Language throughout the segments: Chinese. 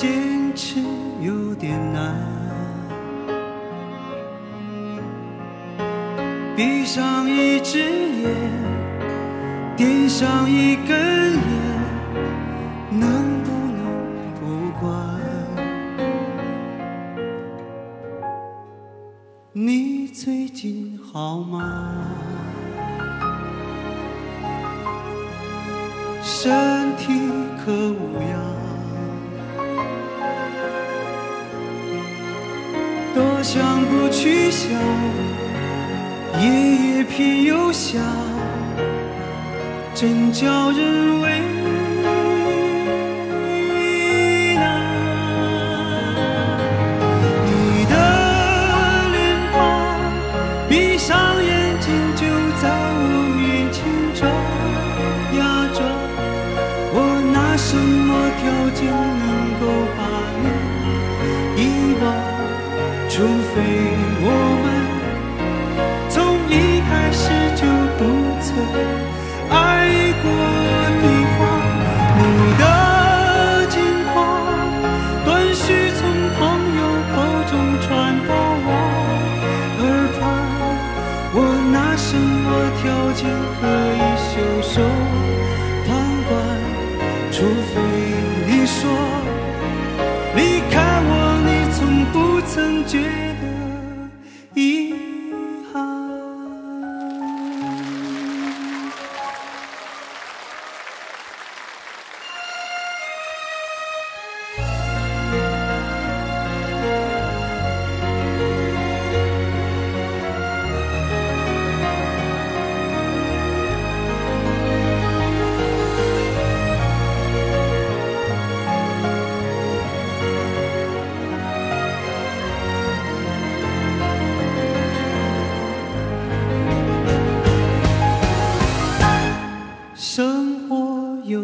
坚持有点难。闭上一只眼，点上一根烟，能不能不管？你最近好吗？身体多想不去想，夜夜偏又想，真叫人为难。你的脸庞，闭上眼睛就在我除非我们从一开始就不曾爱过对方。你的近况断续从朋友口中传到我耳畔，我拿什么条件可以袖手觉得遗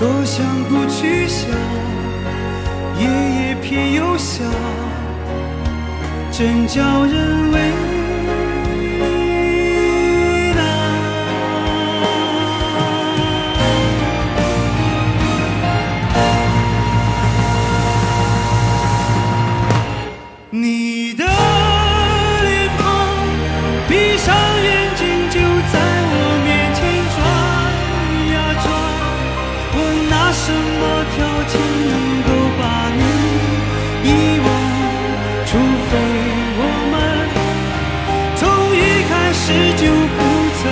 多想不去想，夜夜偏又想，真叫人为始就不曾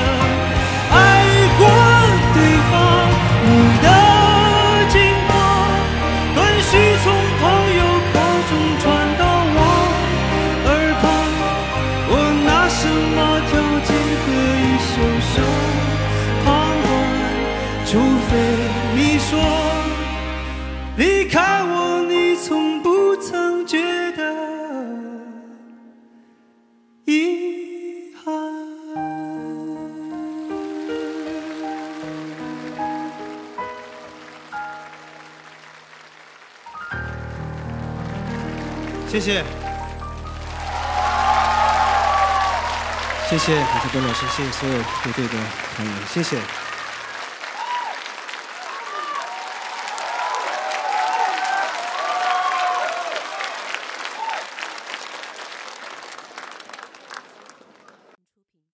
爱过对方。你的近况断续从朋友口中传到我耳旁，我拿什么条件可以袖手旁观？除非你说离开我，你从谢谢。谢谢海克多老师，谢谢所有乐队的团员，谢谢。